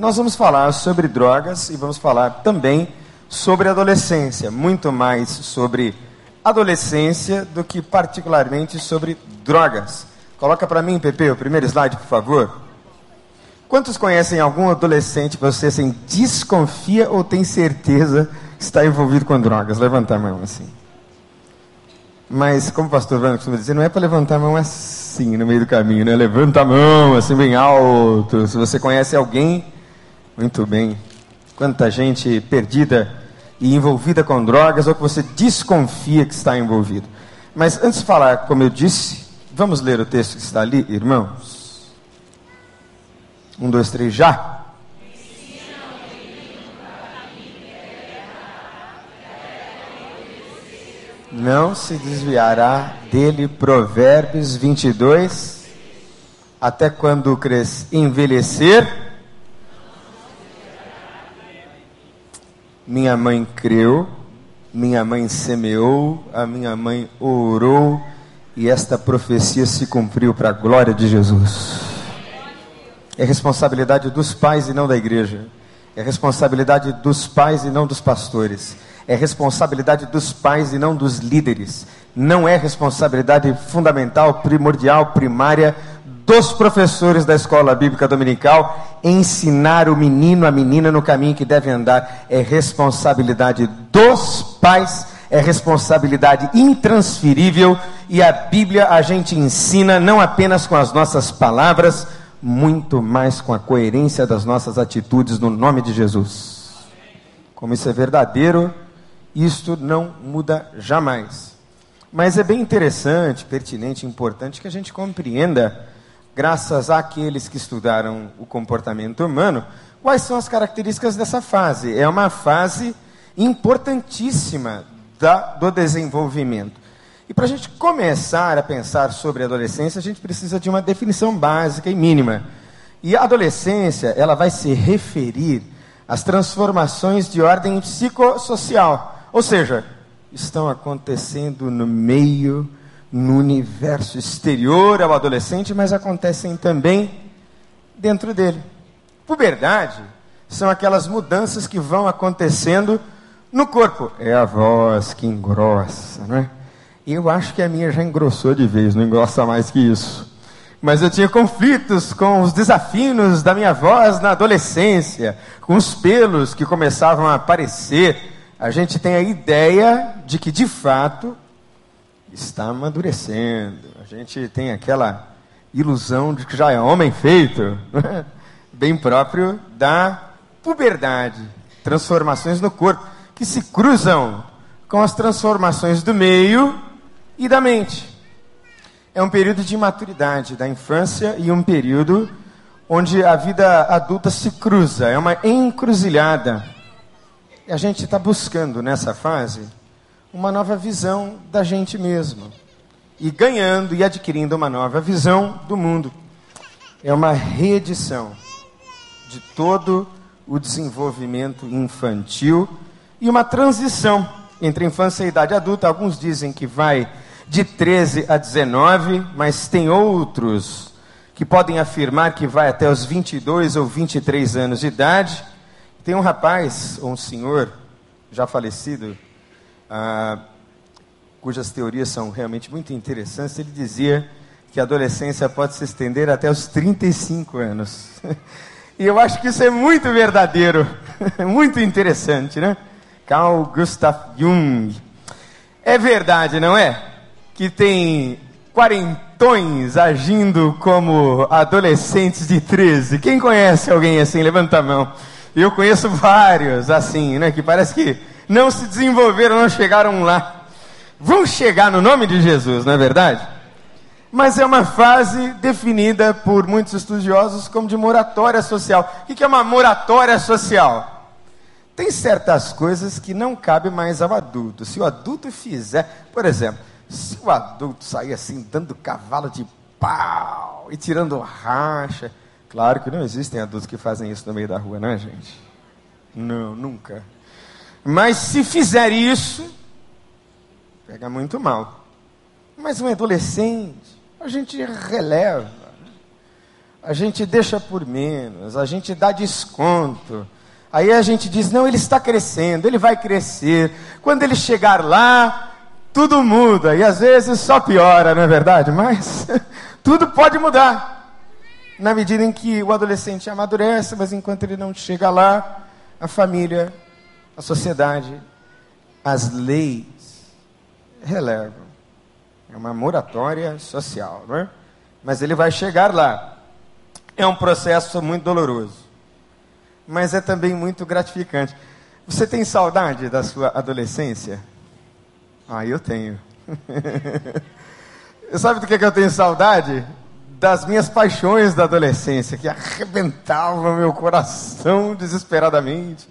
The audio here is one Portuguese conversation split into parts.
nós vamos falar sobre drogas e vamos falar também sobre adolescência, muito mais sobre adolescência do que particularmente sobre drogas. Coloca para mim, Pepe, o primeiro slide, por favor. Quantos conhecem algum adolescente que você assim, desconfia ou tem certeza que está envolvido com drogas? Levanta a mão assim. Mas, como o pastor Vano costuma dizer, não é para levantar a mão assim, no meio do caminho, né? Levanta a mão, assim, bem alto. Se você conhece alguém, muito bem. Quanta gente perdida e envolvida com drogas, ou que você desconfia que está envolvido. Mas antes de falar, como eu disse, vamos ler o texto que está ali, irmãos? Um, dois, três, já. não se desviará dele. Provérbios 22. Até quando cres... envelhecer. Minha mãe creu, minha mãe semeou, a minha mãe orou, e esta profecia se cumpriu para a glória de Jesus. É responsabilidade dos pais e não da igreja. É responsabilidade dos pais e não dos pastores é responsabilidade dos pais e não dos líderes. Não é responsabilidade fundamental, primordial, primária dos professores da escola bíblica dominical ensinar o menino, a menina no caminho que deve andar. É responsabilidade dos pais, é responsabilidade intransferível e a Bíblia a gente ensina não apenas com as nossas palavras, muito mais com a coerência das nossas atitudes no nome de Jesus. Como isso é verdadeiro, isto não muda jamais. Mas é bem interessante, pertinente, importante que a gente compreenda, graças àqueles que estudaram o comportamento humano, quais são as características dessa fase. É uma fase importantíssima da, do desenvolvimento. E para a gente começar a pensar sobre a adolescência, a gente precisa de uma definição básica e mínima. E a adolescência, ela vai se referir às transformações de ordem psicossocial ou seja, estão acontecendo no meio, no universo exterior ao adolescente, mas acontecem também dentro dele. Puberdade são aquelas mudanças que vão acontecendo no corpo. É a voz que engrossa, não é? Eu acho que a minha já engrossou de vez, não engrossa mais que isso. Mas eu tinha conflitos com os desafios da minha voz na adolescência, com os pelos que começavam a aparecer a gente tem a ideia de que de fato está amadurecendo. A gente tem aquela ilusão de que já é homem feito, bem próprio da puberdade, transformações no corpo que se cruzam com as transformações do meio e da mente. É um período de maturidade da infância e um período onde a vida adulta se cruza, é uma encruzilhada a gente está buscando nessa fase uma nova visão da gente mesmo. E ganhando e adquirindo uma nova visão do mundo. É uma reedição de todo o desenvolvimento infantil e uma transição entre infância e idade adulta. Alguns dizem que vai de 13 a 19, mas tem outros que podem afirmar que vai até os 22 ou 23 anos de idade. Tem um rapaz, ou um senhor, já falecido, ah, cujas teorias são realmente muito interessantes. Ele dizia que a adolescência pode se estender até os 35 anos. e eu acho que isso é muito verdadeiro, muito interessante, né? Carl Gustav Jung. É verdade, não é? Que tem quarentões agindo como adolescentes de 13. Quem conhece alguém assim? Levanta a mão. Eu conheço vários assim, né? Que parece que não se desenvolveram, não chegaram lá. Vão chegar no nome de Jesus, não é verdade? Mas é uma fase definida por muitos estudiosos como de moratória social. O que é uma moratória social? Tem certas coisas que não cabem mais ao adulto. Se o adulto fizer, por exemplo, se o adulto sair assim, dando cavalo de pau e tirando racha, Claro que não existem adultos que fazem isso no meio da rua, né, gente? Não, nunca. Mas se fizer isso, pega muito mal. Mas um adolescente, a gente releva. a gente deixa por menos, a gente dá desconto. Aí a gente diz: não, ele está crescendo, ele vai crescer. Quando ele chegar lá, tudo muda. E às vezes só piora, não é verdade? Mas tudo pode mudar. Na medida em que o adolescente amadurece, mas enquanto ele não chega lá, a família, a sociedade, as leis relevam. É uma moratória social, não é? Mas ele vai chegar lá. É um processo muito doloroso, mas é também muito gratificante. Você tem saudade da sua adolescência? Ah, eu tenho. Sabe do que, que eu tenho saudade? Das minhas paixões da adolescência, que arrebentavam meu coração desesperadamente.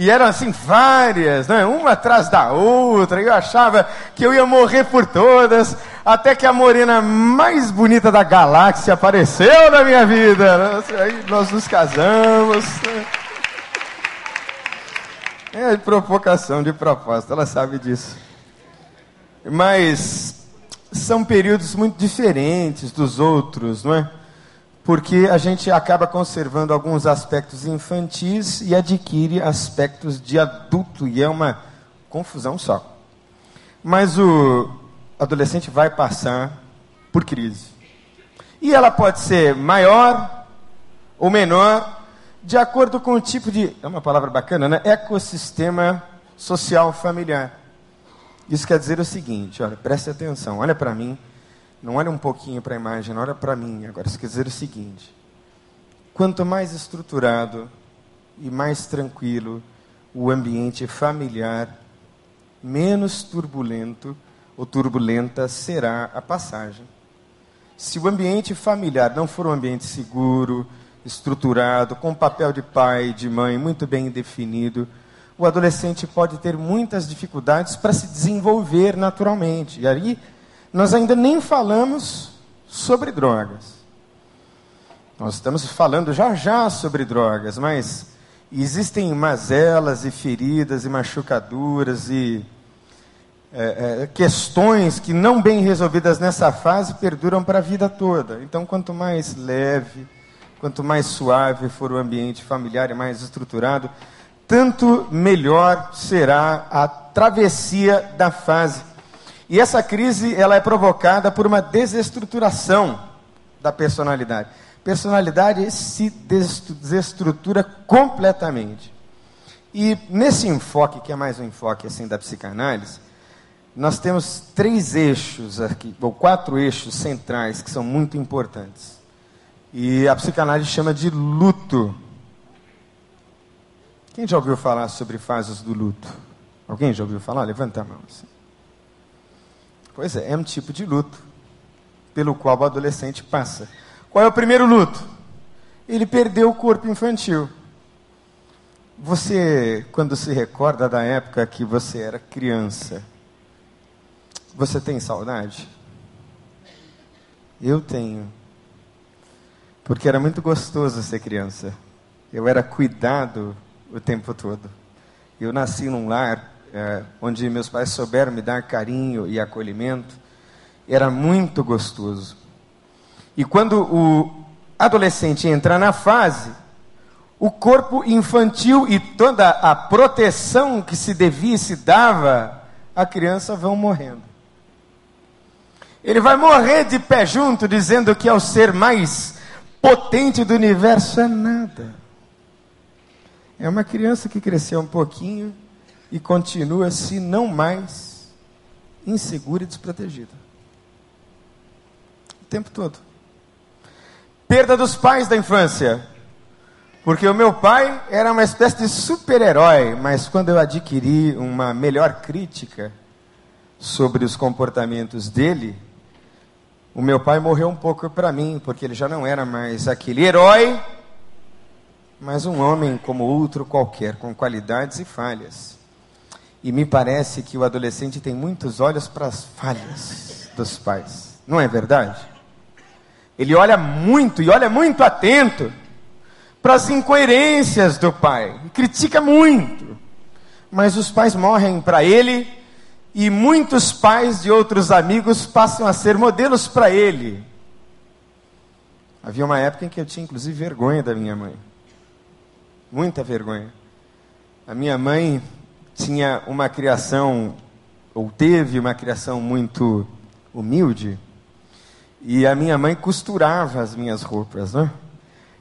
E eram assim várias, né? uma atrás da outra. Eu achava que eu ia morrer por todas, até que a morena mais bonita da galáxia apareceu na minha vida. Aí nós nos casamos. É de provocação, de propósito, ela sabe disso. Mas são períodos muito diferentes dos outros, não é? Porque a gente acaba conservando alguns aspectos infantis e adquire aspectos de adulto, e é uma confusão só. Mas o adolescente vai passar por crise. E ela pode ser maior ou menor, de acordo com o tipo de. É uma palavra bacana, né? Ecossistema social familiar. Isso quer dizer o seguinte: olha, preste atenção, olha para mim não olha um pouquinho para a imagem, olha para mim. Agora, se quiser o seguinte: quanto mais estruturado e mais tranquilo o ambiente familiar, menos turbulento ou turbulenta será a passagem. Se o ambiente familiar não for um ambiente seguro, estruturado, com papel de pai, de mãe muito bem definido, o adolescente pode ter muitas dificuldades para se desenvolver naturalmente. E aí nós ainda nem falamos sobre drogas. Nós estamos falando já já sobre drogas, mas existem mazelas e feridas e machucaduras e é, é, questões que não bem resolvidas nessa fase perduram para a vida toda. Então, quanto mais leve, quanto mais suave for o ambiente familiar e mais estruturado, tanto melhor será a travessia da fase e essa crise ela é provocada por uma desestruturação da personalidade. Personalidade se desestrutura completamente. E nesse enfoque, que é mais um enfoque assim da psicanálise, nós temos três eixos aqui, ou quatro eixos centrais que são muito importantes. E a psicanálise chama de luto. Quem já ouviu falar sobre fases do luto? Alguém já ouviu falar? Levanta a mão. Assim. Pois é, é um tipo de luto pelo qual o adolescente passa. Qual é o primeiro luto? Ele perdeu o corpo infantil. Você, quando se recorda da época que você era criança, você tem saudade? Eu tenho. Porque era muito gostoso ser criança. Eu era cuidado o tempo todo. Eu nasci num lar é, onde meus pais souberam me dar carinho e acolhimento, era muito gostoso. E quando o adolescente entra na fase, o corpo infantil e toda a proteção que se devia e se dava à criança vão morrendo. Ele vai morrer de pé junto, dizendo que é o ser mais potente do universo. É nada. É uma criança que cresceu um pouquinho e continua, se não mais, insegura e desprotegida. O tempo todo. Perda dos pais da infância. Porque o meu pai era uma espécie de super-herói, mas quando eu adquiri uma melhor crítica sobre os comportamentos dele, o meu pai morreu um pouco para mim, porque ele já não era mais aquele herói, mas um homem como outro qualquer, com qualidades e falhas. E me parece que o adolescente tem muitos olhos para as falhas dos pais. Não é verdade? Ele olha muito e olha muito atento para as incoerências do pai. Critica muito. Mas os pais morrem para ele e muitos pais de outros amigos passam a ser modelos para ele. Havia uma época em que eu tinha inclusive vergonha da minha mãe. Muita vergonha. A minha mãe tinha uma criação, ou teve uma criação muito humilde, e a minha mãe costurava as minhas roupas, né?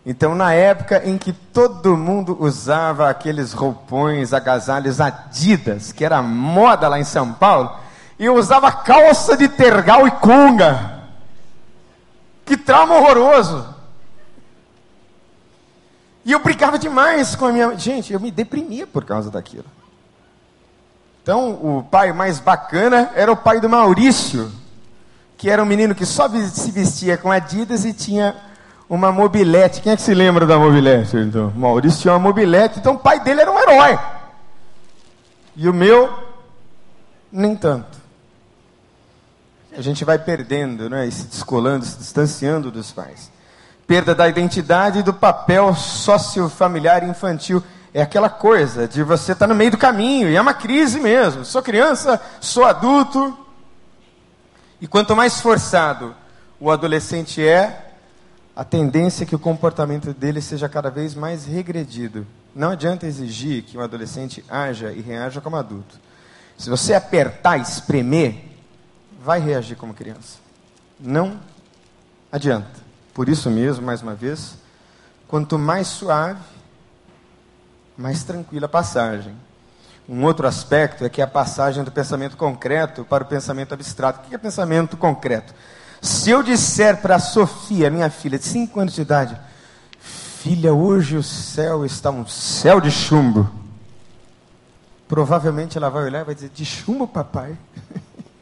Então, na época em que todo mundo usava aqueles roupões, agasalhos Adidas, que era moda lá em São Paulo, eu usava calça de tergal e conga. Que trauma horroroso! E eu brincava demais com a minha. Gente, eu me deprimia por causa daquilo. Então, o pai mais bacana era o pai do Maurício, que era um menino que só se vestia com Adidas e tinha uma mobilete. Quem é que se lembra da mobilete? Então, Maurício tinha uma mobilete, então o pai dele era um herói. E o meu, nem tanto. A gente vai perdendo, né, e se descolando, se distanciando dos pais. Perda da identidade e do papel sociofamiliar infantil. É aquela coisa de você estar tá no meio do caminho, e é uma crise mesmo. Sou criança, sou adulto. E quanto mais forçado o adolescente é, a tendência é que o comportamento dele seja cada vez mais regredido. Não adianta exigir que um adolescente haja e reaja como adulto. Se você apertar, espremer, vai reagir como criança. Não adianta. Por isso mesmo, mais uma vez, quanto mais suave, mais tranquila passagem. Um outro aspecto é que a passagem do pensamento concreto para o pensamento abstrato. O que é pensamento concreto? Se eu disser para a Sofia, minha filha de 5 anos de idade, filha, hoje o céu está um céu de chumbo. Provavelmente ela vai olhar e vai dizer: De chumbo, papai?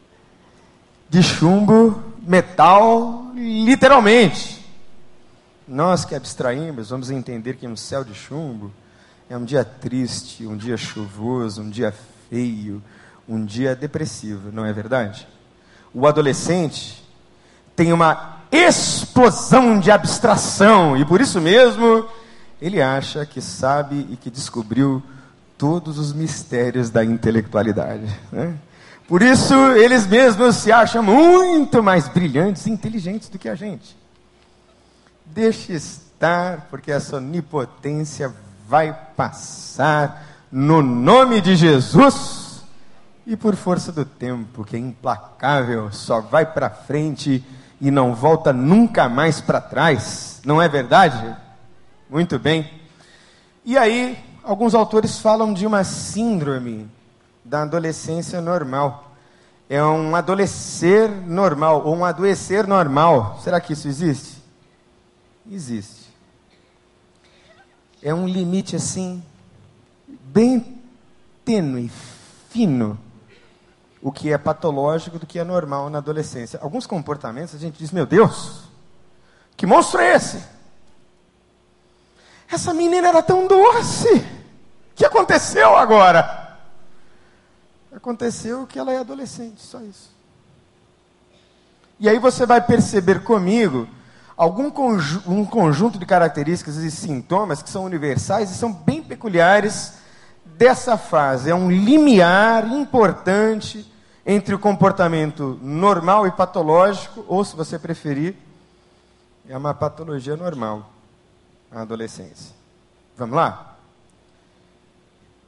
de chumbo, metal, literalmente. Nós que abstraímos, vamos entender que um céu de chumbo é um dia triste, um dia chuvoso, um dia feio, um dia depressivo, não é verdade? O adolescente tem uma explosão de abstração, e por isso mesmo ele acha que sabe e que descobriu todos os mistérios da intelectualidade. Né? Por isso eles mesmos se acham muito mais brilhantes e inteligentes do que a gente. Deixe estar, porque essa onipotência vai passar no nome de Jesus e por força do tempo, que é implacável, só vai para frente e não volta nunca mais para trás. Não é verdade? Muito bem. E aí, alguns autores falam de uma síndrome da adolescência normal. É um adolescer normal, ou um adoecer normal. Será que isso existe? Existe. É um limite assim, bem tênue, fino, o que é patológico do que é normal na adolescência. Alguns comportamentos a gente diz: meu Deus, que monstro é esse? Essa menina era tão doce. O que aconteceu agora? Aconteceu que ela é adolescente, só isso. E aí você vai perceber comigo algum conju um conjunto de características e sintomas que são universais e são bem peculiares dessa fase. É um limiar importante entre o comportamento normal e patológico, ou se você preferir, é uma patologia normal, a adolescência. Vamos lá?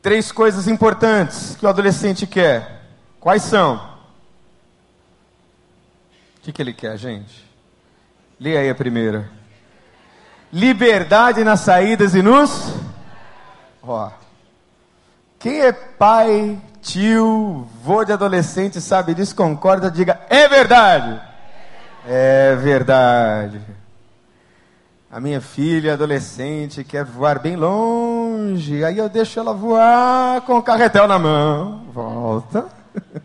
Três coisas importantes que o adolescente quer. Quais são? O que, que ele quer, gente? Leia aí a primeira. Liberdade nas saídas e nos. Ó. Quem é pai tio, vô de adolescente sabe disso, concorda, diga, é verdade. É verdade. A minha filha adolescente quer voar bem longe, aí eu deixo ela voar com o carretel na mão. Volta.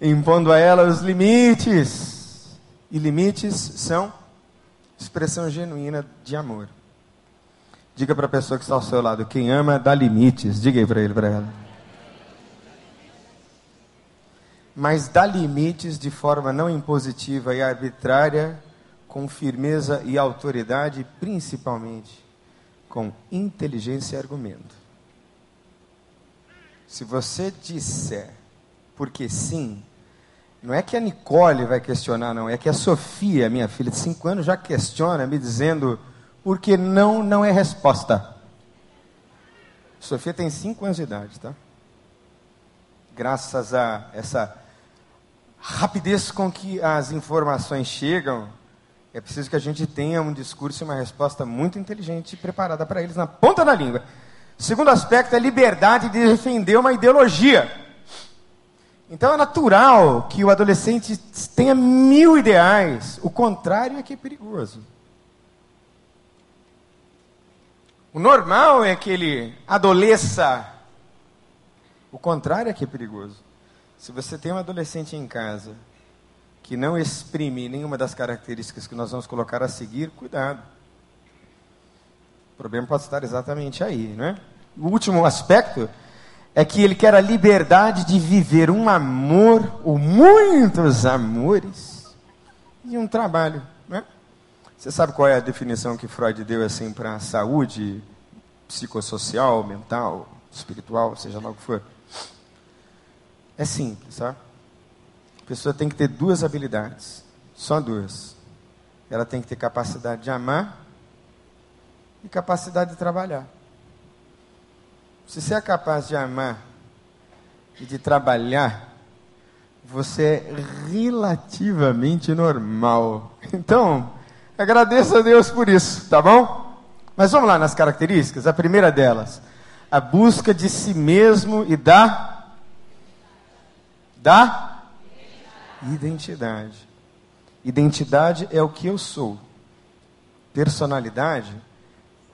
Impondo a ela os limites. E limites são expressão genuína de amor. Diga para a pessoa que está ao seu lado: quem ama dá limites. Diga aí para ele, para ela. Mas dá limites de forma não impositiva e arbitrária, com firmeza e autoridade, principalmente com inteligência e argumento. Se você disser porque sim, Não é que a Nicole vai questionar, não. É que a Sofia, minha filha de 5 anos, já questiona, me dizendo porque não não é resposta. Sofia tem 5 anos de idade, tá? Graças a essa rapidez com que as informações chegam, é preciso que a gente tenha um discurso e uma resposta muito inteligente e preparada para eles na ponta da língua. O segundo aspecto é liberdade de defender uma ideologia. Então é natural que o adolescente tenha mil ideais. O contrário é que é perigoso. O normal é que ele adoleça. O contrário é que é perigoso. Se você tem um adolescente em casa que não exprime nenhuma das características que nós vamos colocar a seguir, cuidado. O problema pode estar exatamente aí, não é? O último aspecto é que ele quer a liberdade de viver um amor, ou muitos amores, e um trabalho. Né? Você sabe qual é a definição que Freud deu assim para a saúde psicossocial, mental, espiritual, seja lá o que for? É simples, tá? A pessoa tem que ter duas habilidades, só duas. Ela tem que ter capacidade de amar e capacidade de trabalhar. Se você é capaz de amar e de trabalhar, você é relativamente normal. Então, agradeça a Deus por isso, tá bom? Mas vamos lá nas características. A primeira delas, a busca de si mesmo e da da identidade. Identidade é o que eu sou. Personalidade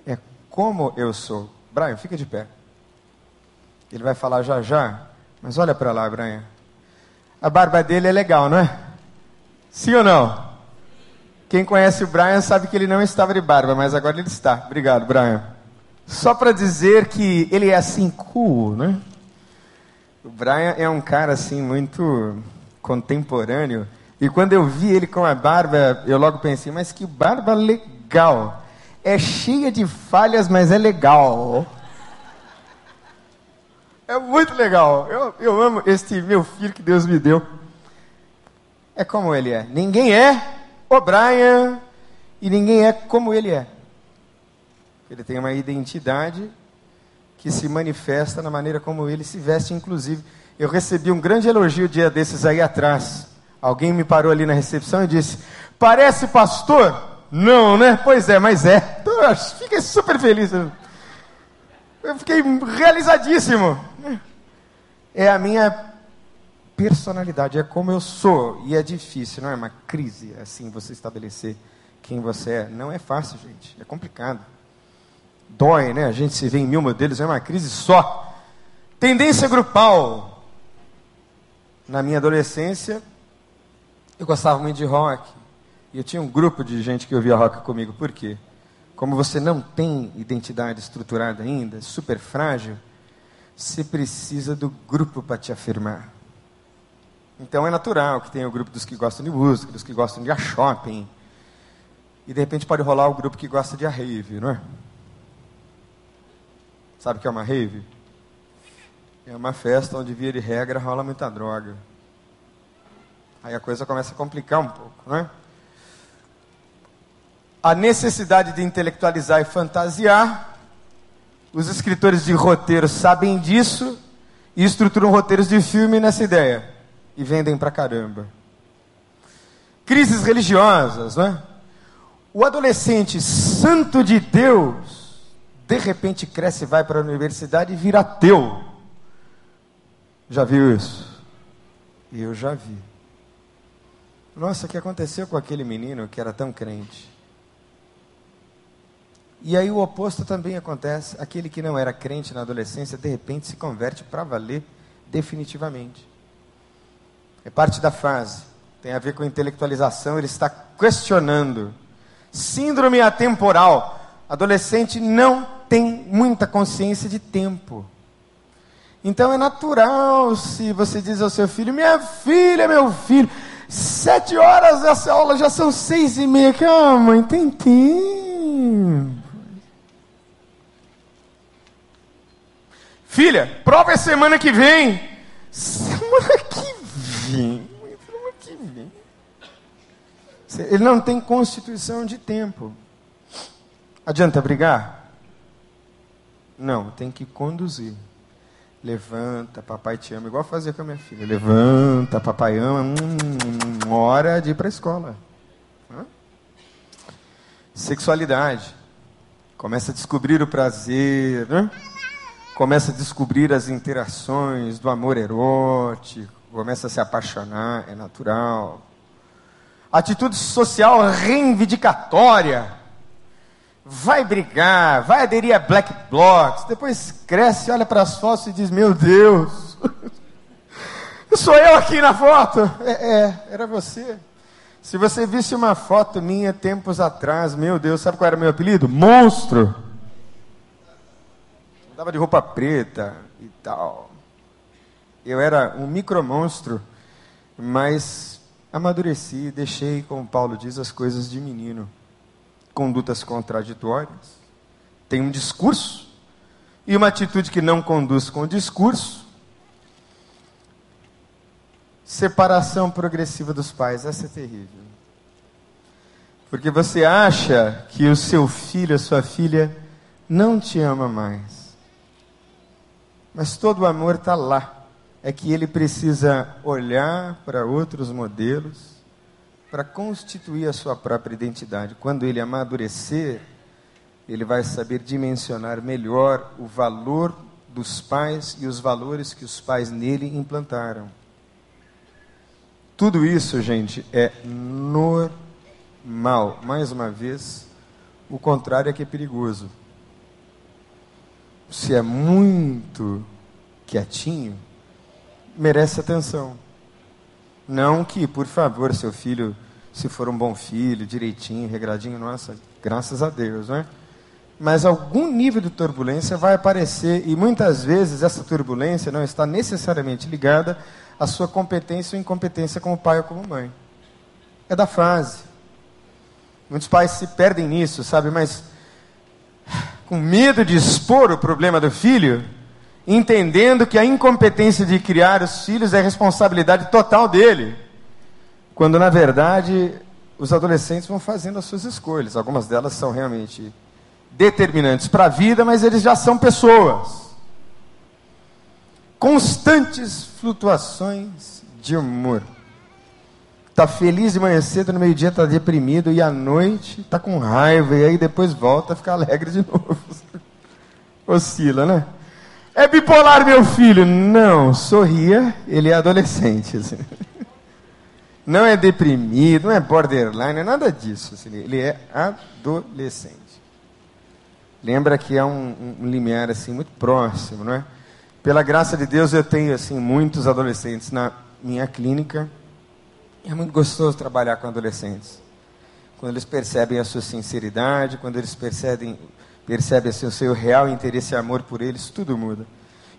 é como eu sou. Brian, fica de pé. Ele vai falar já já. Mas olha para lá, Brian. A barba dele é legal, não é? Sim ou não? Quem conhece o Brian sabe que ele não estava de barba, mas agora ele está. Obrigado, Brian. Só para dizer que ele é assim cool, né? O Brian é um cara assim muito contemporâneo. E quando eu vi ele com a barba, eu logo pensei, mas que barba legal. É cheia de falhas, mas é legal. É muito legal. Eu, eu amo este meu filho que Deus me deu. É como ele é. Ninguém é o Brian e ninguém é como ele é. Ele tem uma identidade que se manifesta na maneira como ele se veste, inclusive. Eu recebi um grande elogio dia desses aí atrás. Alguém me parou ali na recepção e disse: Parece pastor? Não, né? Pois é, mas é. Então, fiquei super feliz. Eu fiquei realizadíssimo. É a minha personalidade, é como eu sou. E é difícil, não é uma crise assim você estabelecer quem você é. Não é fácil, gente. É complicado. Dói, né? A gente se vê em mil modelos, é uma crise só. Tendência grupal. Na minha adolescência, eu gostava muito de rock. E eu tinha um grupo de gente que ouvia rock comigo. Por quê? Como você não tem identidade estruturada ainda, super frágil, você precisa do grupo para te afirmar. Então é natural que tenha o grupo dos que gostam de música, dos que gostam de shopping. E de repente pode rolar o grupo que gosta de a rave, não é? Sabe o que é uma rave? É uma festa onde, via de regra, rola muita droga. Aí a coisa começa a complicar um pouco, não é? A necessidade de intelectualizar e fantasiar. Os escritores de roteiros sabem disso e estruturam roteiros de filme nessa ideia e vendem pra caramba. Crises religiosas, né? O adolescente santo de Deus, de repente cresce, vai para a universidade e vira ateu. Já viu isso? Eu já vi. Nossa, o que aconteceu com aquele menino que era tão crente? E aí o oposto também acontece. Aquele que não era crente na adolescência, de repente se converte para valer definitivamente. É parte da fase. Tem a ver com intelectualização, ele está questionando. Síndrome atemporal. Adolescente não tem muita consciência de tempo. Então é natural se você diz ao seu filho, minha filha, meu filho, sete horas dessa aula já são seis e meia. Calma, mãe, tem tempo. Filha, prova é semana que vem. Semana que vem? Ele não tem constituição de tempo. Adianta brigar? Não, tem que conduzir. Levanta, papai te ama, igual fazer com a minha filha. Levanta, papai ama, hum, hora de ir para a escola. Hã? Sexualidade. Começa a descobrir o prazer, né? Começa a descobrir as interações do amor erótico, começa a se apaixonar, é natural. Atitude social reivindicatória. Vai brigar, vai aderir a black blocs, depois cresce, olha para as fotos e diz: Meu Deus, sou eu aqui na foto. É, é, era você. Se você visse uma foto minha tempos atrás, meu Deus, sabe qual era meu apelido? Monstro. Andava de roupa preta e tal. Eu era um micromonstro, mas amadureci, deixei, como Paulo diz, as coisas de menino. Condutas contraditórias. Tem um discurso e uma atitude que não conduz com o discurso. Separação progressiva dos pais, essa é terrível. Porque você acha que o seu filho, a sua filha, não te ama mais. Mas todo o amor está lá. É que ele precisa olhar para outros modelos para constituir a sua própria identidade. Quando ele amadurecer, ele vai saber dimensionar melhor o valor dos pais e os valores que os pais nele implantaram. Tudo isso, gente, é normal. Mais uma vez, o contrário é que é perigoso se é muito quietinho, merece atenção. Não que, por favor, seu filho, se for um bom filho, direitinho, regradinho, nossa, graças a Deus, não é? Mas algum nível de turbulência vai aparecer e muitas vezes essa turbulência não está necessariamente ligada à sua competência ou incompetência como pai ou como mãe. É da fase. Muitos pais se perdem nisso, sabe? Mas com medo de expor o problema do filho, entendendo que a incompetência de criar os filhos é responsabilidade total dele. Quando na verdade os adolescentes vão fazendo as suas escolhas. Algumas delas são realmente determinantes para a vida, mas eles já são pessoas. Constantes flutuações de humor. Está feliz de manhã cedo, no meio-dia está deprimido e à noite está com raiva e aí depois volta a ficar alegre de novo. Oscila, né? É bipolar, meu filho? Não, sorria, ele é adolescente. Assim. Não é deprimido, não é borderline, é nada disso. Assim. Ele é adolescente. Lembra que é um, um limiar assim muito próximo, não é? Pela graça de Deus, eu tenho assim muitos adolescentes na minha clínica é muito gostoso trabalhar com adolescentes. Quando eles percebem a sua sinceridade, quando eles percebem, percebem assim, o seu real interesse e amor por eles, tudo muda.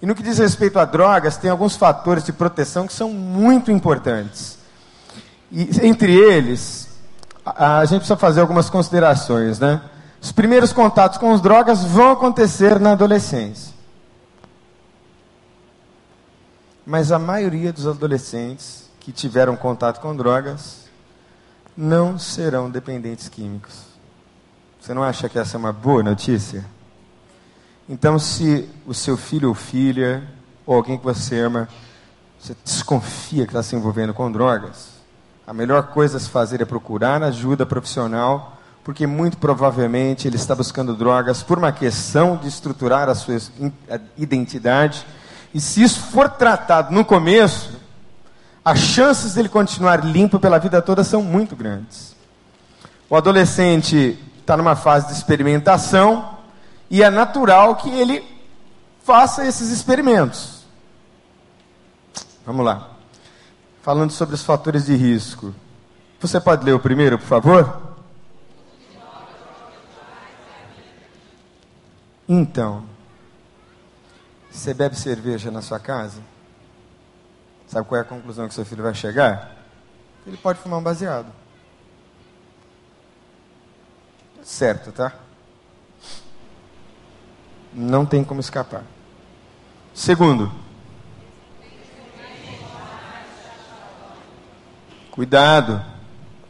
E no que diz respeito a drogas, tem alguns fatores de proteção que são muito importantes. E entre eles, a, a gente precisa fazer algumas considerações, né? Os primeiros contatos com as drogas vão acontecer na adolescência. Mas a maioria dos adolescentes que tiveram contato com drogas não serão dependentes químicos. Você não acha que essa é uma boa notícia? Então, se o seu filho ou filha, ou alguém que você ama, você desconfia que está se envolvendo com drogas, a melhor coisa a se fazer é procurar ajuda profissional, porque muito provavelmente ele está buscando drogas por uma questão de estruturar a sua identidade. E se isso for tratado no começo, as chances dele continuar limpo pela vida toda são muito grandes. O adolescente está numa fase de experimentação e é natural que ele faça esses experimentos. Vamos lá. Falando sobre os fatores de risco. Você pode ler o primeiro, por favor? Então, você bebe cerveja na sua casa? Sabe qual é a conclusão que seu filho vai chegar? Ele pode fumar um baseado. Certo, tá? Não tem como escapar. Segundo, cuidado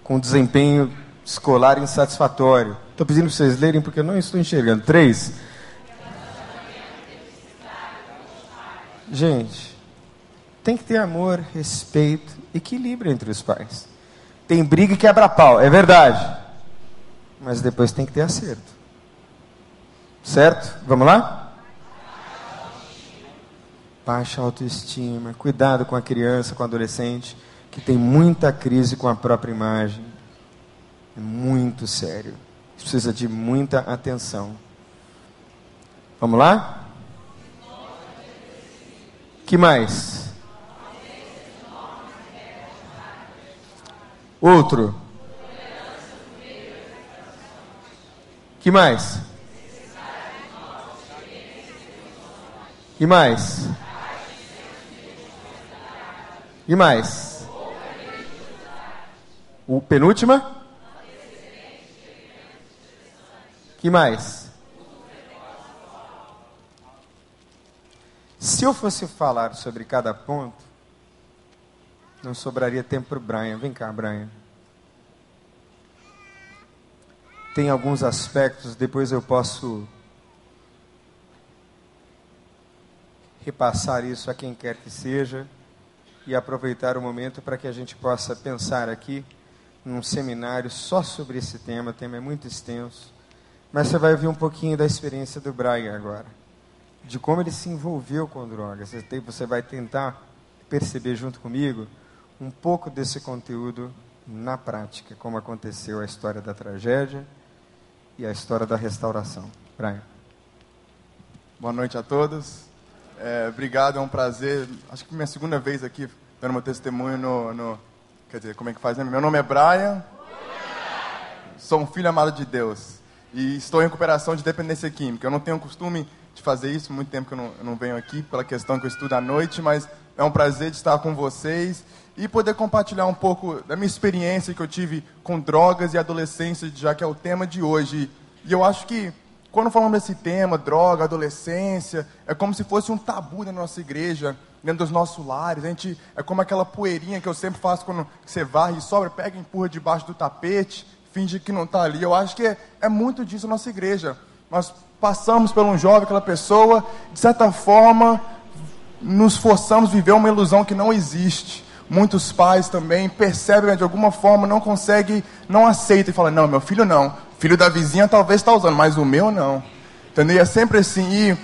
com desempenho escolar insatisfatório. Estou pedindo para vocês lerem porque eu não estou enxergando. Três. Gente, tem que ter amor, respeito, equilíbrio entre os pais. Tem briga e quebra-pau, é verdade. Mas depois tem que ter acerto. Certo? Vamos lá? Baixa autoestima, cuidado com a criança, com o adolescente, que tem muita crise com a própria imagem. É muito sério. Precisa de muita atenção. Vamos lá? Que mais? Outro. Que mais? Que mais? E mais? O penúltima? Que mais? Se eu fosse falar sobre cada ponto, não sobraria tempo para o Brian. Vem cá, Brian. Tem alguns aspectos, depois eu posso repassar isso a quem quer que seja e aproveitar o momento para que a gente possa pensar aqui num seminário só sobre esse tema. O tema é muito extenso, mas você vai ouvir um pouquinho da experiência do Brian agora, de como ele se envolveu com drogas. Você vai tentar perceber junto comigo um pouco desse conteúdo na prática, como aconteceu a história da tragédia e a história da restauração. Brian. Boa noite a todos. É, obrigado, é um prazer. Acho que minha segunda vez aqui dando meu testemunho no, no, Quer dizer, como é que faz? Né? Meu nome é Brian. Sou um filho amado de Deus. E estou em recuperação de dependência química. Eu não tenho costume de fazer isso, muito tempo que eu não, eu não venho aqui, pela questão que eu estudo à noite, mas é um prazer de estar com vocês e poder compartilhar um pouco da minha experiência que eu tive com drogas e adolescência, já que é o tema de hoje. E eu acho que quando falamos desse tema, droga, adolescência, é como se fosse um tabu na nossa igreja, dentro dos nossos lares. A gente é como aquela poeirinha que eu sempre faço quando você varre e sobra, pega e empurra debaixo do tapete, finge que não está ali. Eu acho que é, é muito disso na nossa igreja. Nós passamos por um jovem, aquela pessoa, de certa forma, nos forçamos a viver uma ilusão que não existe. Muitos pais também percebem de alguma forma, não conseguem, não aceitam e falam: não, meu filho não, Filho da vizinha talvez está usando, mas o meu não. Entendeu? é sempre assim. E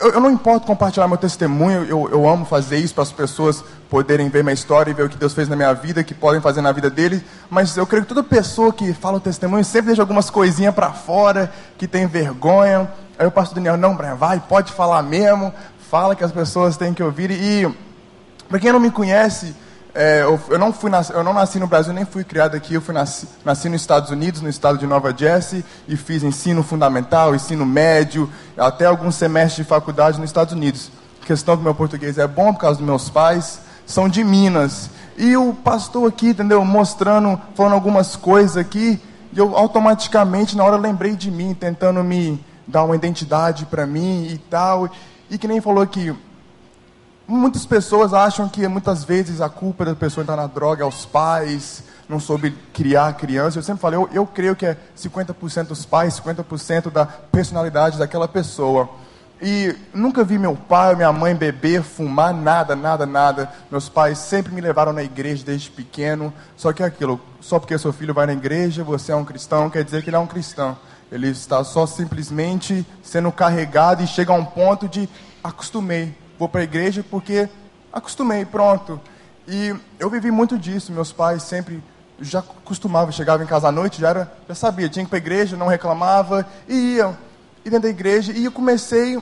eu, eu, não importo compartilhar meu testemunho, eu, eu amo fazer isso para as pessoas poderem ver minha história e ver o que Deus fez na minha vida, que podem fazer na vida deles. Mas eu creio que toda pessoa que fala o testemunho sempre deixa algumas coisinhas para fora, que tem vergonha. Aí o pastor Daniel, não, Brian, vai, pode falar mesmo, fala que as pessoas têm que ouvir. E para quem não me conhece, é, eu, eu, não fui eu não nasci no Brasil, nem fui criado aqui. Eu fui nasci, nasci nos Estados Unidos, no estado de Nova Jersey, e fiz ensino fundamental, ensino médio, até alguns semestres de faculdade nos Estados Unidos. A questão que meu português é bom por causa dos meus pais, são de Minas. E o pastor aqui, entendeu, mostrando, falando algumas coisas aqui, e eu automaticamente, na hora, lembrei de mim, tentando me dar uma identidade para mim e tal. E que nem falou que Muitas pessoas acham que muitas vezes a culpa da pessoa entrar na droga é aos pais, não soube criar a criança. Eu sempre falei, eu, eu creio que é 50% os pais, 50% da personalidade daquela pessoa. E nunca vi meu pai, minha mãe beber, fumar, nada, nada, nada. Meus pais sempre me levaram na igreja desde pequeno. Só que é aquilo, só porque seu filho vai na igreja, você é um cristão, quer dizer que ele é um cristão. Ele está só simplesmente sendo carregado e chega a um ponto de acostumei, vou para a igreja porque acostumei, pronto. E eu vivi muito disso. Meus pais sempre já costumavam, chegava em casa à noite, já, era, já sabia, tinha que ir para a igreja, não reclamava, e ia. E dentro da igreja, e eu comecei,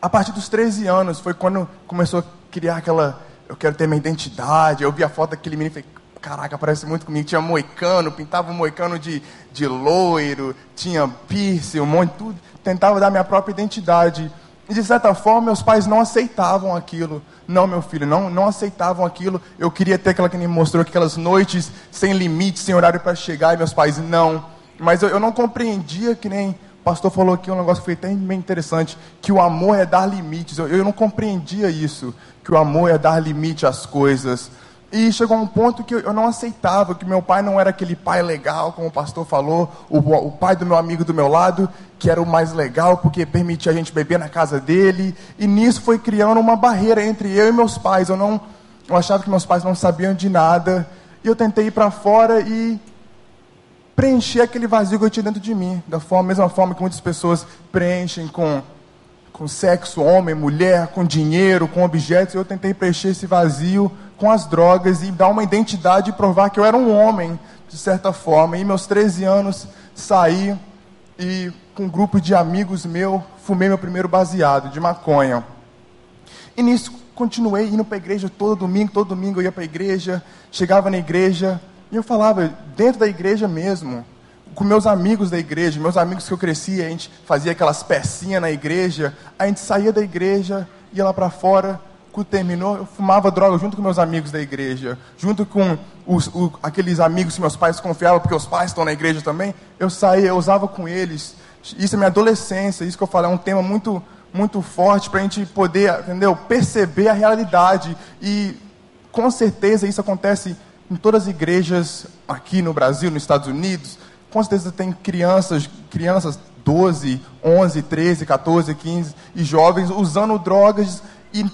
a partir dos 13 anos, foi quando começou a criar aquela, eu quero ter minha identidade, eu vi a foto daquele menino e falei, caraca, parece muito comigo, tinha moicano, pintava um moicano de, de loiro, tinha piercing, um monte de tudo, tentava dar minha própria identidade, e de certa forma, meus pais não aceitavam aquilo. Não, meu filho, não, não aceitavam aquilo. Eu queria ter aquela que me mostrou aquelas noites sem limite, sem horário para chegar, e meus pais não. Mas eu, eu, não compreendia que nem o pastor falou aqui um negócio que foi bem interessante, que o amor é dar limites. Eu, eu não compreendia isso, que o amor é dar limite às coisas. E chegou a um ponto que eu não aceitava, que meu pai não era aquele pai legal, como o pastor falou, o, o pai do meu amigo do meu lado, que era o mais legal, porque permitia a gente beber na casa dele. E nisso foi criando uma barreira entre eu e meus pais. Eu não, eu achava que meus pais não sabiam de nada. E eu tentei ir para fora e preencher aquele vazio que eu tinha dentro de mim, da forma, mesma forma que muitas pessoas preenchem com com sexo, homem, mulher, com dinheiro, com objetos. Eu tentei preencher esse vazio com as drogas e dar uma identidade e provar que eu era um homem, de certa forma. E meus 13 anos saí e com um grupo de amigos meu fumei meu primeiro baseado de maconha. E nisso continuei indo para a igreja todo domingo, todo domingo eu ia para a igreja, chegava na igreja e eu falava dentro da igreja mesmo, com meus amigos da igreja, meus amigos que eu cresci, a gente fazia aquelas pecinhas na igreja, a gente saía da igreja, ia lá para fora, quando terminou, eu fumava droga junto com meus amigos da igreja, junto com os, o, aqueles amigos que meus pais confiavam, porque os pais estão na igreja também, eu saía, eu usava com eles. Isso é minha adolescência, isso que eu falo, é um tema muito, muito forte para a gente poder, entendeu, perceber a realidade. E com certeza isso acontece em todas as igrejas aqui no Brasil, nos Estados Unidos, com certeza tem crianças, crianças 12, 11, 13, 14, 15 e jovens usando drogas e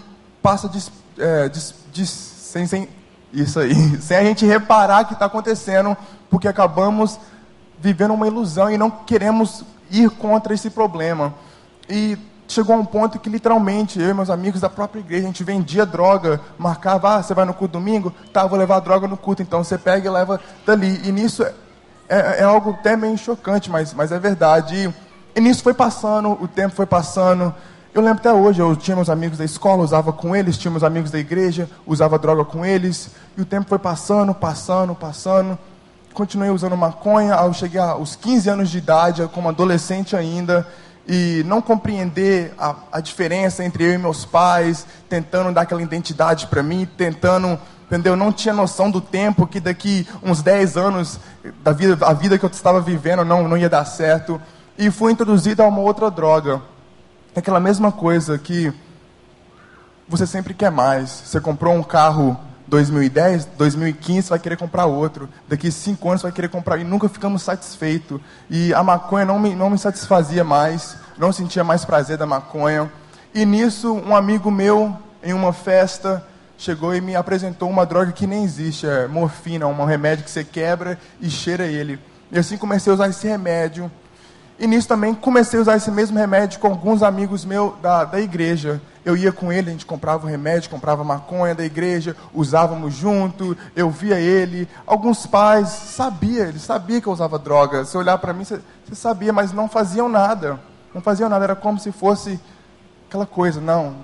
passa de, é, de, de, sem, sem, isso aí, sem a gente reparar que está acontecendo, porque acabamos vivendo uma ilusão e não queremos ir contra esse problema. E chegou a um ponto que literalmente eu e meus amigos da própria igreja, a gente vendia droga, marcava, ah, você vai no culto domingo? Tá, vou levar droga no culto, então você pega e leva dali. E nisso é, é algo até meio chocante, mas, mas é verdade. E, e nisso foi passando, o tempo foi passando. Eu lembro até hoje, eu tinha meus amigos da escola, usava com eles, tinha meus amigos da igreja, usava droga com eles. E o tempo foi passando, passando, passando. Continuei usando maconha, eu cheguei aos 15 anos de idade, como adolescente ainda, e não compreender a, a diferença entre eu e meus pais, tentando dar aquela identidade para mim, tentando entendeu? Não tinha noção do tempo que daqui uns 10 anos da vida, a vida que eu estava vivendo não, não ia dar certo. E fui introduzido a uma outra droga. Aquela mesma coisa que você sempre quer mais. Você comprou um carro 2010, 2015 vai querer comprar outro. Daqui cinco anos vai querer comprar e nunca ficamos satisfeitos. E a maconha não me, não me satisfazia mais, não sentia mais prazer da maconha. E nisso, um amigo meu, em uma festa, chegou e me apresentou uma droga que nem existe, é morfina, um remédio que você quebra e cheira ele. E assim comecei a usar esse remédio. E nisso também comecei a usar esse mesmo remédio com alguns amigos meus da, da igreja. Eu ia com ele, a gente comprava o remédio, comprava maconha da igreja, usávamos junto, eu via ele. Alguns pais sabiam, eles sabiam que eu usava droga. Se olhar para mim, você sabia, mas não faziam nada. Não faziam nada, era como se fosse aquela coisa, não,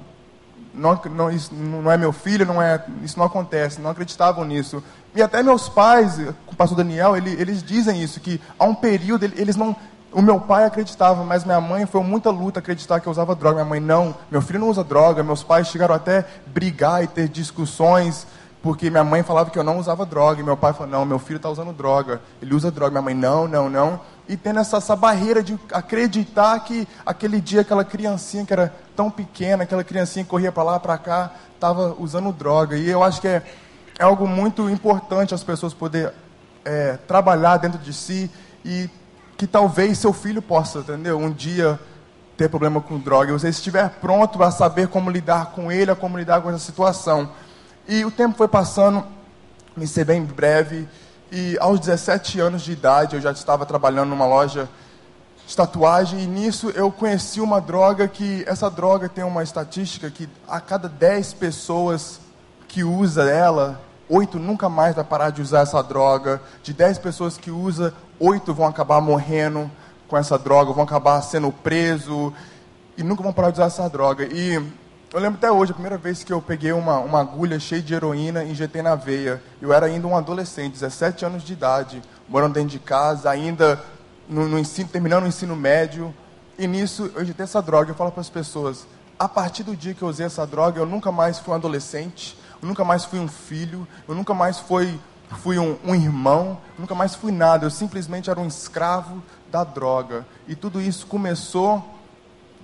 não, não, isso não é meu filho, não é, isso não acontece, não acreditavam nisso. E até meus pais, o pastor Daniel, ele, eles dizem isso, que há um período, eles não, o meu pai acreditava, mas minha mãe foi muita luta acreditar que eu usava droga. Minha mãe, não, meu filho não usa droga. Meus pais chegaram até brigar e ter discussões, porque minha mãe falava que eu não usava droga. E meu pai falou, não, meu filho está usando droga. Ele usa droga. Minha mãe, não, não, não e tendo essa, essa barreira de acreditar que aquele dia aquela criancinha que era tão pequena, aquela criancinha que corria para lá para cá, estava usando droga. E eu acho que é, é algo muito importante as pessoas poder é, trabalhar dentro de si e que talvez seu filho possa, entendeu? Um dia ter problema com droga. Você estiver pronto a saber como lidar com ele, a como lidar com essa situação. E o tempo foi passando, me ser bem breve. E aos 17 anos de idade eu já estava trabalhando numa loja de tatuagem e nisso eu conheci uma droga que essa droga tem uma estatística que a cada 10 pessoas que usa ela, 8 nunca mais vai parar de usar essa droga. De 10 pessoas que usa, 8 vão acabar morrendo com essa droga, vão acabar sendo presos e nunca vão parar de usar essa droga. E eu lembro até hoje, a primeira vez que eu peguei uma, uma agulha cheia de heroína e injetei na veia. Eu era ainda um adolescente, 17 anos de idade, morando dentro de casa, ainda no, no ensino, terminando o ensino médio. E nisso eu injetei essa droga. Eu falo para as pessoas: a partir do dia que eu usei essa droga, eu nunca mais fui um adolescente, eu nunca mais fui um filho, eu nunca mais fui, fui um, um irmão, nunca mais fui nada. Eu simplesmente era um escravo da droga. E tudo isso começou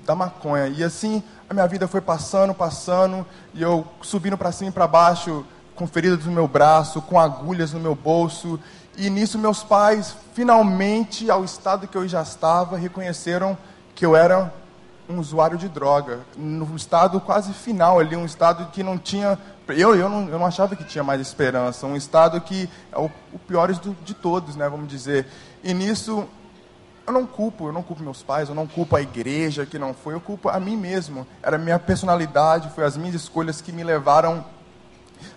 da maconha. E assim a minha vida foi passando, passando, e eu subindo para cima e para baixo com feridas no meu braço, com agulhas no meu bolso. E nisso meus pais, finalmente, ao estado que eu já estava, reconheceram que eu era um usuário de droga, no estado quase final ali, um estado que não tinha, eu, eu, não, eu não achava que tinha mais esperança, um estado que é o, o pior de todos, né, vamos dizer. E nisso eu não culpo, eu não culpo meus pais, eu não culpo a igreja que não foi, eu culpo a mim mesmo. Era a minha personalidade, foi as minhas escolhas que me levaram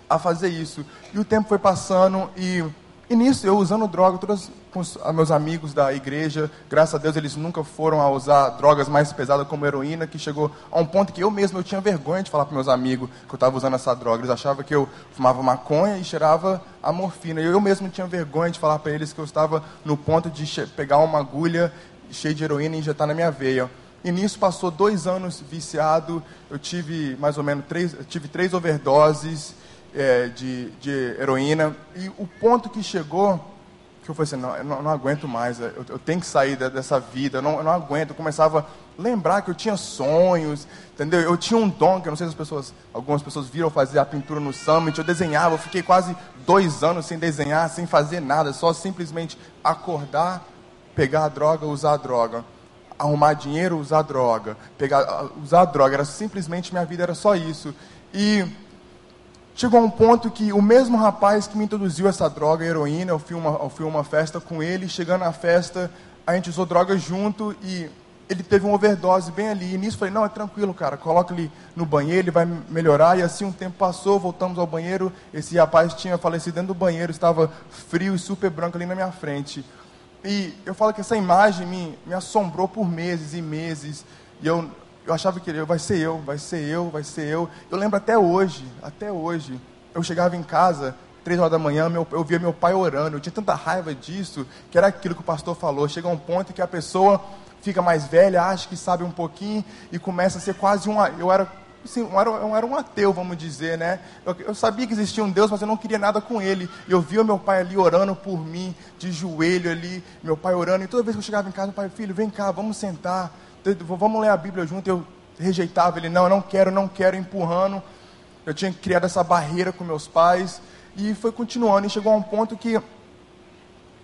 a fazer isso. E o tempo foi passando e, e nisso eu usando droga, todos com os meus amigos da igreja, graças a Deus eles nunca foram a usar drogas mais pesadas como heroína, que chegou a um ponto que eu mesmo eu tinha vergonha de falar para meus amigos que eu estava usando essa droga. Eles achavam que eu fumava maconha e cheirava a morfina. Eu, mesmo tinha vergonha de falar para eles que eu estava no ponto de pegar uma agulha cheia de heroína e injetar na minha veia. E nisso passou dois anos viciado. Eu tive mais ou menos três, tive três overdoses é, de, de heroína. E o ponto que chegou que eu falei assim, não, eu não, aguento mais, eu, eu, tenho que sair dessa vida, eu não, eu não aguento. Eu começava a lembrar que eu tinha sonhos, entendeu? Eu tinha um dom, que eu não sei se as pessoas, algumas pessoas viram fazer a pintura no Summit, eu desenhava, eu fiquei quase dois anos sem desenhar, sem fazer nada, só simplesmente acordar, pegar a droga, usar a droga. Arrumar dinheiro, usar droga. Pegar, usar droga. Era simplesmente, minha vida era só isso. E Chegou a um ponto que o mesmo rapaz que me introduziu essa droga, heroína, eu fui uma, eu fui uma festa com ele, chegando na festa, a gente usou droga junto e ele teve uma overdose bem ali. E nisso falei, não, é tranquilo, cara, coloca ele no banheiro, ele vai melhorar. E assim um tempo passou, voltamos ao banheiro, esse rapaz tinha falecido dentro do banheiro, estava frio e super branco ali na minha frente. E eu falo que essa imagem me, me assombrou por meses e meses. E eu eu achava que vai ser eu, vai ser eu, vai ser eu. Eu lembro até hoje, até hoje, eu chegava em casa, três horas da manhã, meu, eu via meu pai orando. Eu tinha tanta raiva disso, que era aquilo que o pastor falou. Chega um ponto que a pessoa fica mais velha, acha que sabe um pouquinho e começa a ser quase um. Eu era, assim, eu era, eu era um ateu, vamos dizer, né? Eu, eu, sabia que existia um Deus, mas eu não queria nada com ele. Eu via meu pai ali orando por mim, de joelho ali, meu pai orando. E toda vez que eu chegava em casa, meu pai, filho, vem cá, vamos sentar vamos ler a Bíblia junto. Eu rejeitava ele, não, eu não quero, não quero, empurrando. Eu tinha criado essa barreira com meus pais. E foi continuando, e chegou a um ponto que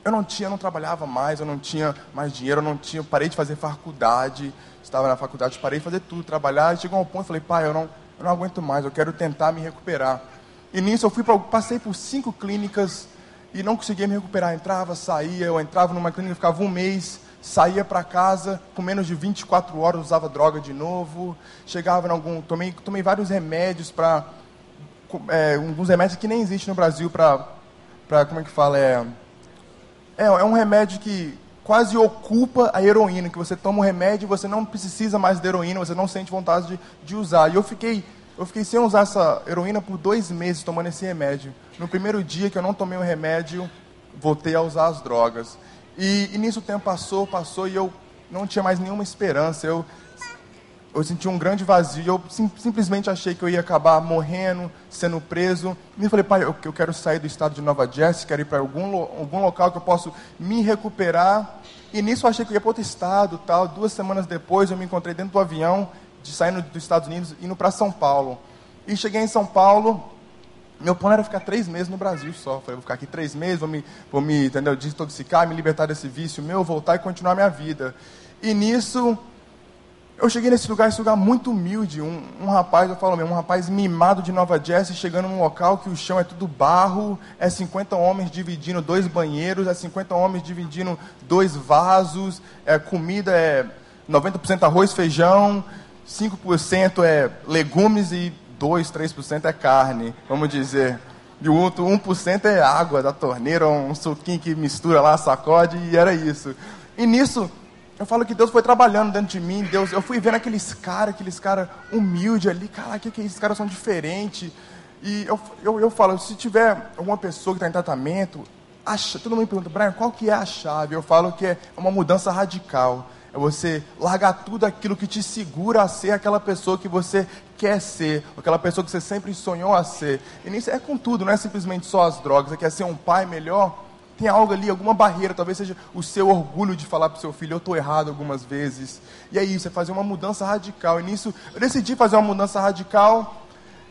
eu não tinha, não trabalhava mais, eu não tinha mais dinheiro, eu não tinha, parei de fazer faculdade, estava na faculdade, parei de fazer tudo, trabalhar, e chegou um ponto, falei, pai, eu não, eu não aguento mais, eu quero tentar me recuperar. E nisso eu fui pra, passei por cinco clínicas e não conseguia me recuperar, entrava, saía, eu entrava numa clínica, ficava um mês, saía para casa, com menos de 24 horas usava droga de novo, chegava em algum, tomei, tomei vários remédios para, é, alguns remédios que nem existem no Brasil para, para como é que fala, é, é, é um remédio que quase ocupa a heroína, que você toma o remédio e você não precisa mais de heroína, você não sente vontade de, de usar. E eu fiquei, eu fiquei sem usar essa heroína por dois meses tomando esse remédio. No primeiro dia que eu não tomei o remédio, voltei a usar as drogas. E, e nisso o tempo passou, passou, e eu não tinha mais nenhuma esperança. Eu, eu senti um grande vazio. Eu sim, simplesmente achei que eu ia acabar morrendo, sendo preso. E falei, pai, eu, eu quero sair do estado de Nova Jersey, quero ir para algum, algum local que eu possa me recuperar. E nisso eu achei que eu ia para outro estado. tal. Duas semanas depois eu me encontrei dentro do avião, de saindo dos Estados Unidos, indo para São Paulo. E cheguei em São Paulo, meu plano era ficar três meses no Brasil só. Falei, vou ficar aqui três meses, vou me, vou me entendeu, desintoxicar, me libertar desse vício meu, voltar e continuar minha vida. E nisso, eu cheguei nesse lugar, esse lugar muito humilde. Um, um rapaz, eu falo mesmo, um rapaz mimado de Nova Jersey, chegando num local que o chão é tudo barro, é 50 homens dividindo dois banheiros, é 50 homens dividindo dois vasos, é comida é 90% arroz, feijão, 5% é legumes e 2, 3% é carne, vamos dizer. E o outro 1% é água da torneira, um suquinho que mistura lá, sacode, e era isso. E nisso, eu falo que Deus foi trabalhando dentro de mim, Deus, eu fui vendo aqueles caras, aqueles caras humildes ali, cara, que que é esses caras são diferentes. E eu, eu, eu falo, se tiver alguma pessoa que está em tratamento, acha, todo mundo me pergunta, Brian, qual que é a chave? Eu falo que é uma mudança radical. É você largar tudo aquilo que te segura a ser aquela pessoa que você quer ser, aquela pessoa que você sempre sonhou a ser. E nisso é com tudo, não é simplesmente só as drogas. Você quer ser um pai melhor? Tem algo ali, alguma barreira, talvez seja o seu orgulho de falar para o seu filho, eu estou errado algumas vezes. E é isso, é fazer uma mudança radical. E nisso, eu decidi fazer uma mudança radical.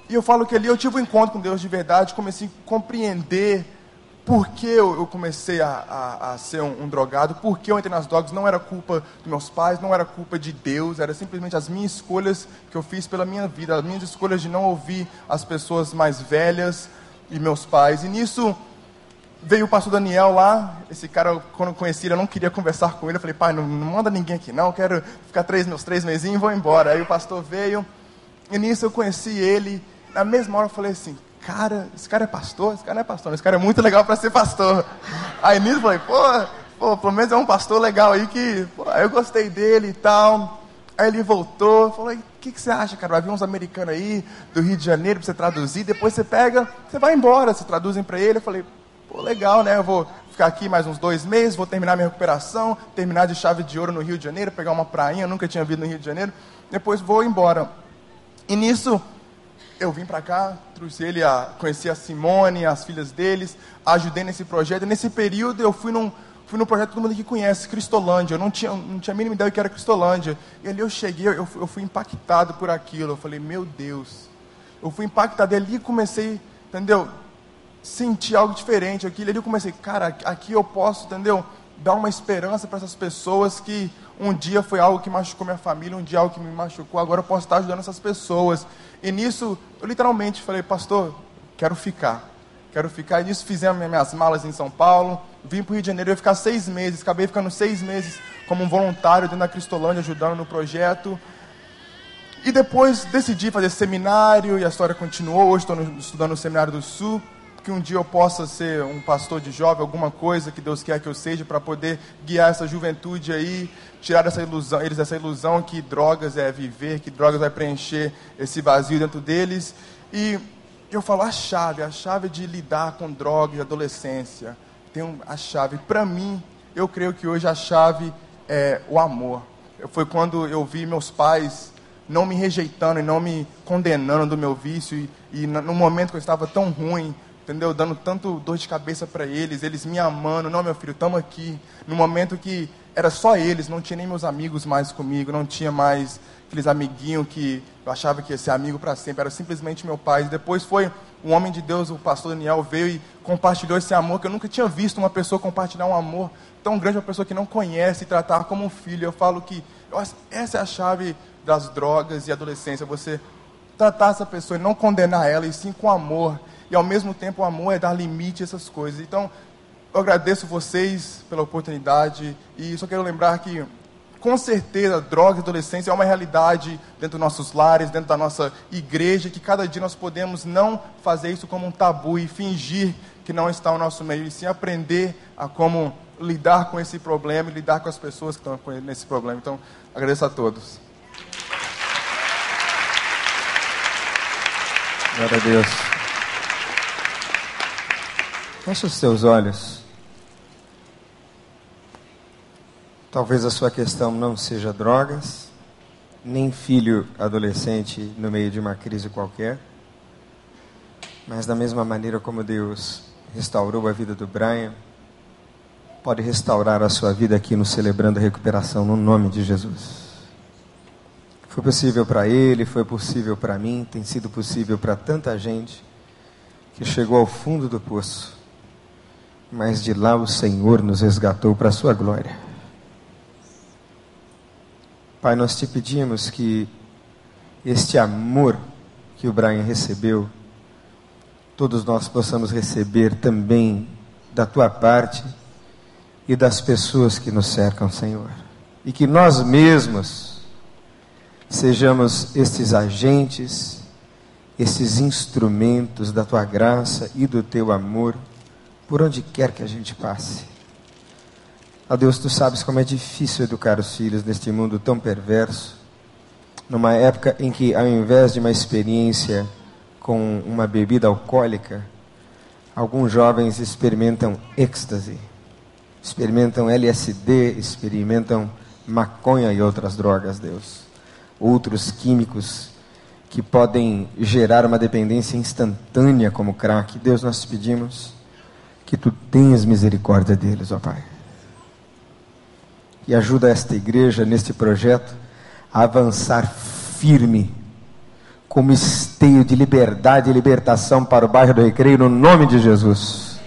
E eu falo que ali eu tive um encontro com Deus de verdade, comecei a compreender por que eu comecei a, a, a ser um, um, drogado, por que eu entrei nas drogas, não era culpa dos meus pais, não era culpa de Deus, era simplesmente as minhas escolhas que eu fiz pela minha vida, as minhas escolhas de não ouvir as pessoas mais velhas e meus pais. E nisso veio o pastor Daniel lá, esse cara, quando eu conheci ele, eu não queria conversar com ele, eu falei, pai, não, não manda ninguém aqui não, eu quero ficar três, meus três mesinhos e vou embora. Aí o pastor veio, e nisso eu conheci ele, na mesma hora eu falei assim, cara, esse cara é pastor? Esse cara não é pastor, esse cara é muito legal para ser pastor. Aí nisso eu falei, pô, pô, pelo menos é um pastor legal aí que, pô, eu gostei dele e tal. Aí ele voltou, falou, o que, que você acha, cara? Vai vir uns americanos aí do Rio de Janeiro para você traduzir, depois você pega, você vai embora, você traduzem para ele. Eu falei, pô, legal, né? Eu vou ficar aqui mais uns dois meses, vou terminar minha recuperação, terminar de chave de ouro no Rio de Janeiro, pegar uma prainha, nunca tinha vindo no Rio de Janeiro, depois vou embora. E nisso, eu vim para cá, trouxe ele a conhecer a Simone, as filhas deles, ajudei nesse projeto. Nesse período eu fui num, fui num projeto que todo mundo aqui conhece, Cristolândia. Eu não tinha, não tinha a mínima ideia que era Cristolândia. E ali eu cheguei, eu, eu fui impactado por aquilo. Eu falei, meu Deus. Eu fui impactado. E ali comecei, entendeu? Sentir algo diferente. Aquilo ali eu comecei, cara, aqui eu posso, entendeu? Dar uma esperança para essas pessoas que um dia foi algo que machucou minha família, um dia algo que me machucou, agora eu posso estar ajudando essas pessoas. E nisso, eu literalmente falei, pastor, quero ficar. Quero ficar. E nisso fizemos minhas malas em São Paulo. Vim para o Rio de Janeiro, eu ia ficar seis meses. Acabei ficando seis meses como um voluntário dentro da Cristolândia, ajudando no projeto. E depois decidi fazer seminário e a história continuou. Hoje estou estudando no Seminário do Sul que um dia eu possa ser um pastor de jovem, alguma coisa que Deus quer que eu seja, para poder guiar essa juventude aí, tirar essa ilusão, eles essa ilusão que drogas é viver, que drogas vai preencher esse vazio dentro deles. E eu falo a chave, a chave de lidar com drogas e adolescência. Tem a chave. Para mim, eu creio que hoje a chave é o amor. Foi quando eu vi meus pais não me rejeitando e não me condenando do meu vício e, e no momento que eu estava tão ruim, entendeu? Dando tanto dor de cabeça para eles, eles me amando, não, meu filho, estamos aqui. No momento que era só eles, não tinha nem meus amigos mais comigo, não tinha mais aqueles amiguinhos que eu achava que ia ser amigo para sempre, era simplesmente meu pai. Depois foi um homem de Deus, o pastor Daniel, veio e compartilhou esse amor, que eu nunca tinha visto uma pessoa compartilhar um amor tão grande, uma pessoa que não conhece e tratar como um filho. Eu falo que essa é a chave das drogas e adolescência, você tratar essa pessoa e não condenar ela, e sim com amor e ao mesmo tempo o amor é dar limite a essas coisas. Então, eu agradeço vocês pela oportunidade e só quero lembrar que, com certeza, droga e adolescência é uma realidade dentro dos nossos lares, dentro da nossa igreja, que cada dia nós podemos não fazer isso como um tabu e fingir que não está no nosso meio, e sim aprender a como lidar com esse problema e lidar com as pessoas que estão nesse problema. Então, agradeço a todos. Glória a Deus. Feche os seus olhos. Talvez a sua questão não seja drogas, nem filho adolescente no meio de uma crise qualquer, mas da mesma maneira como Deus restaurou a vida do Brian, pode restaurar a sua vida aqui no Celebrando a Recuperação, no nome de Jesus. Foi possível para ele, foi possível para mim, tem sido possível para tanta gente que chegou ao fundo do poço mas de lá o Senhor nos resgatou para a sua glória. Pai, nós te pedimos que este amor que o Brian recebeu, todos nós possamos receber também da tua parte e das pessoas que nos cercam, Senhor. E que nós mesmos sejamos estes agentes, esses instrumentos da tua graça e do teu amor por onde quer que a gente passe. Ó Deus, tu sabes como é difícil educar os filhos neste mundo tão perverso, numa época em que, ao invés de uma experiência com uma bebida alcoólica, alguns jovens experimentam êxtase, experimentam LSD, experimentam maconha e outras drogas, Deus. Outros químicos que podem gerar uma dependência instantânea como crack. Deus, nós te pedimos que tu tenhas misericórdia deles, ó Pai. E ajuda esta igreja neste projeto a avançar firme, como esteio de liberdade e libertação para o bairro do Recreio, no nome de Jesus.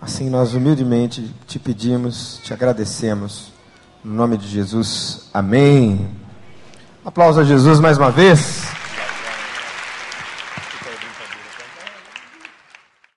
Assim nós humildemente te pedimos, te agradecemos, no nome de Jesus. Amém. Aplauso a Jesus mais uma vez.